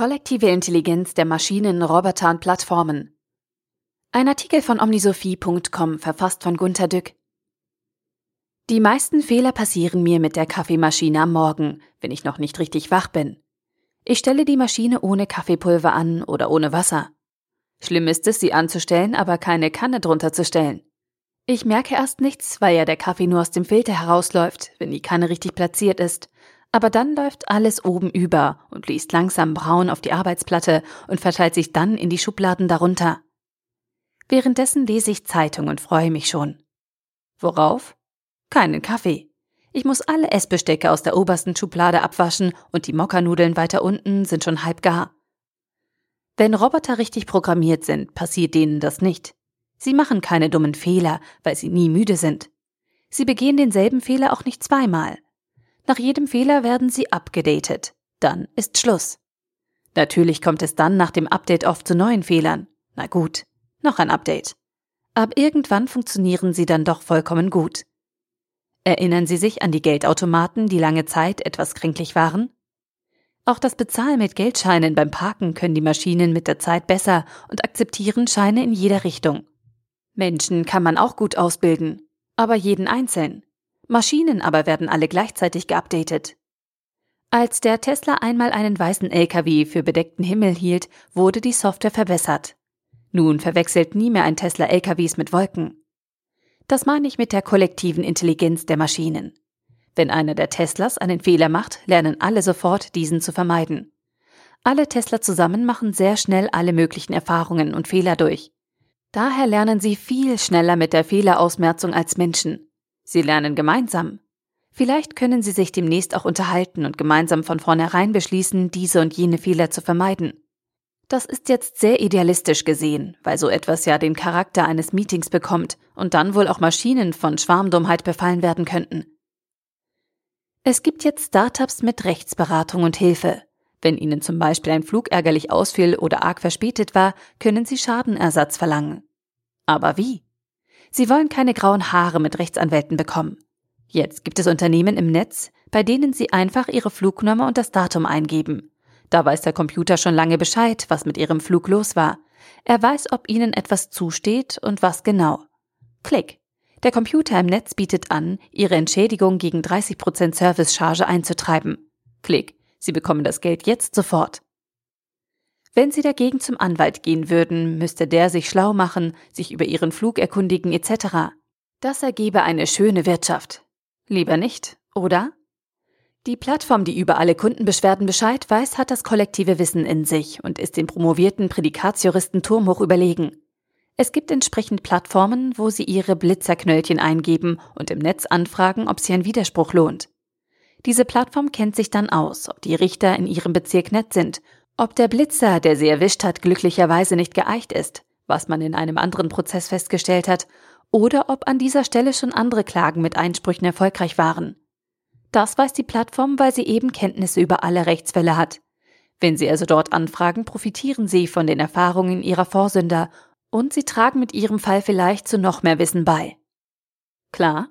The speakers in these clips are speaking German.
Kollektive Intelligenz der Maschinen, Roboter und Plattformen. Ein Artikel von omnisophie.com verfasst von Gunter Dück. Die meisten Fehler passieren mir mit der Kaffeemaschine am Morgen, wenn ich noch nicht richtig wach bin. Ich stelle die Maschine ohne Kaffeepulver an oder ohne Wasser. Schlimm ist es, sie anzustellen, aber keine Kanne drunter zu stellen. Ich merke erst nichts, weil ja der Kaffee nur aus dem Filter herausläuft, wenn die Kanne richtig platziert ist. Aber dann läuft alles oben über und liest langsam braun auf die Arbeitsplatte und verteilt sich dann in die Schubladen darunter. Währenddessen lese ich Zeitung und freue mich schon. Worauf? Keinen Kaffee. Ich muss alle Essbestecke aus der obersten Schublade abwaschen und die Mokkernudeln weiter unten sind schon halb gar. Wenn Roboter richtig programmiert sind, passiert denen das nicht. Sie machen keine dummen Fehler, weil sie nie müde sind. Sie begehen denselben Fehler auch nicht zweimal. Nach jedem Fehler werden sie abgedatet. Dann ist Schluss. Natürlich kommt es dann nach dem Update oft zu neuen Fehlern. Na gut, noch ein Update. Aber irgendwann funktionieren sie dann doch vollkommen gut. Erinnern Sie sich an die Geldautomaten, die lange Zeit etwas kränklich waren? Auch das Bezahlen mit Geldscheinen beim Parken können die Maschinen mit der Zeit besser und akzeptieren Scheine in jeder Richtung. Menschen kann man auch gut ausbilden, aber jeden einzeln. Maschinen aber werden alle gleichzeitig geupdatet. Als der Tesla einmal einen weißen LKW für bedeckten Himmel hielt, wurde die Software verbessert. Nun verwechselt nie mehr ein Tesla LKWs mit Wolken. Das meine ich mit der kollektiven Intelligenz der Maschinen. Wenn einer der Teslas einen Fehler macht, lernen alle sofort, diesen zu vermeiden. Alle Tesla zusammen machen sehr schnell alle möglichen Erfahrungen und Fehler durch. Daher lernen sie viel schneller mit der Fehlerausmerzung als Menschen. Sie lernen gemeinsam. Vielleicht können sie sich demnächst auch unterhalten und gemeinsam von vornherein beschließen, diese und jene Fehler zu vermeiden. Das ist jetzt sehr idealistisch gesehen, weil so etwas ja den Charakter eines Meetings bekommt und dann wohl auch Maschinen von Schwarmdummheit befallen werden könnten. Es gibt jetzt Startups mit Rechtsberatung und Hilfe. Wenn Ihnen zum Beispiel ein Flug ärgerlich ausfiel oder arg verspätet war, können Sie Schadenersatz verlangen. Aber wie? Sie wollen keine grauen Haare mit Rechtsanwälten bekommen. Jetzt gibt es Unternehmen im Netz, bei denen Sie einfach Ihre Flugnummer und das Datum eingeben. Da weiß der Computer schon lange Bescheid, was mit Ihrem Flug los war. Er weiß, ob Ihnen etwas zusteht und was genau. Klick. Der Computer im Netz bietet an, Ihre Entschädigung gegen 30% Servicecharge einzutreiben. Klick. Sie bekommen das Geld jetzt sofort. Wenn Sie dagegen zum Anwalt gehen würden, müsste der sich schlau machen, sich über Ihren Flug erkundigen etc. Das ergebe eine schöne Wirtschaft. Lieber nicht, oder? Die Plattform, die über alle Kundenbeschwerden Bescheid weiß, hat das kollektive Wissen in sich und ist den promovierten Prädikatsjuristen turmhoch überlegen. Es gibt entsprechend Plattformen, wo Sie Ihre Blitzerknöllchen eingeben und im Netz anfragen, ob sich ein Widerspruch lohnt. Diese Plattform kennt sich dann aus, ob die Richter in ihrem Bezirk nett sind, ob der Blitzer, der sie erwischt hat, glücklicherweise nicht geeicht ist, was man in einem anderen Prozess festgestellt hat, oder ob an dieser Stelle schon andere Klagen mit Einsprüchen erfolgreich waren. Das weiß die Plattform, weil sie eben Kenntnisse über alle Rechtsfälle hat. Wenn Sie also dort anfragen, profitieren Sie von den Erfahrungen Ihrer Vorsünder und Sie tragen mit Ihrem Fall vielleicht zu noch mehr Wissen bei. Klar?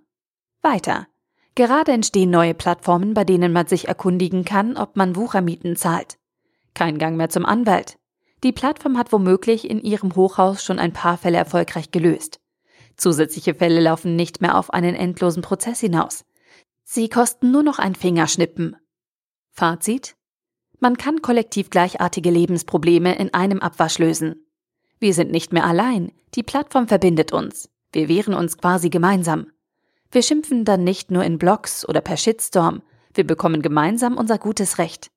Weiter. Gerade entstehen neue Plattformen, bei denen man sich erkundigen kann, ob man Wuchermieten zahlt. Kein Gang mehr zum Anwalt. Die Plattform hat womöglich in ihrem Hochhaus schon ein paar Fälle erfolgreich gelöst. Zusätzliche Fälle laufen nicht mehr auf einen endlosen Prozess hinaus. Sie kosten nur noch ein Fingerschnippen. Fazit? Man kann kollektiv gleichartige Lebensprobleme in einem Abwasch lösen. Wir sind nicht mehr allein. Die Plattform verbindet uns. Wir wehren uns quasi gemeinsam. Wir schimpfen dann nicht nur in Blogs oder per Shitstorm, wir bekommen gemeinsam unser gutes Recht.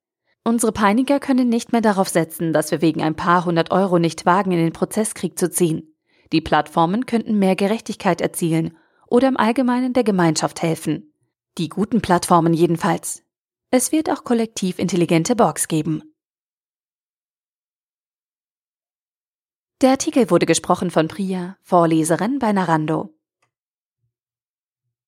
Unsere Peiniger können nicht mehr darauf setzen, dass wir wegen ein paar hundert Euro nicht wagen, in den Prozesskrieg zu ziehen. Die Plattformen könnten mehr Gerechtigkeit erzielen oder im Allgemeinen der Gemeinschaft helfen. Die guten Plattformen jedenfalls. Es wird auch kollektiv intelligente Borgs geben. Der Artikel wurde gesprochen von Priya, Vorleserin bei Narando.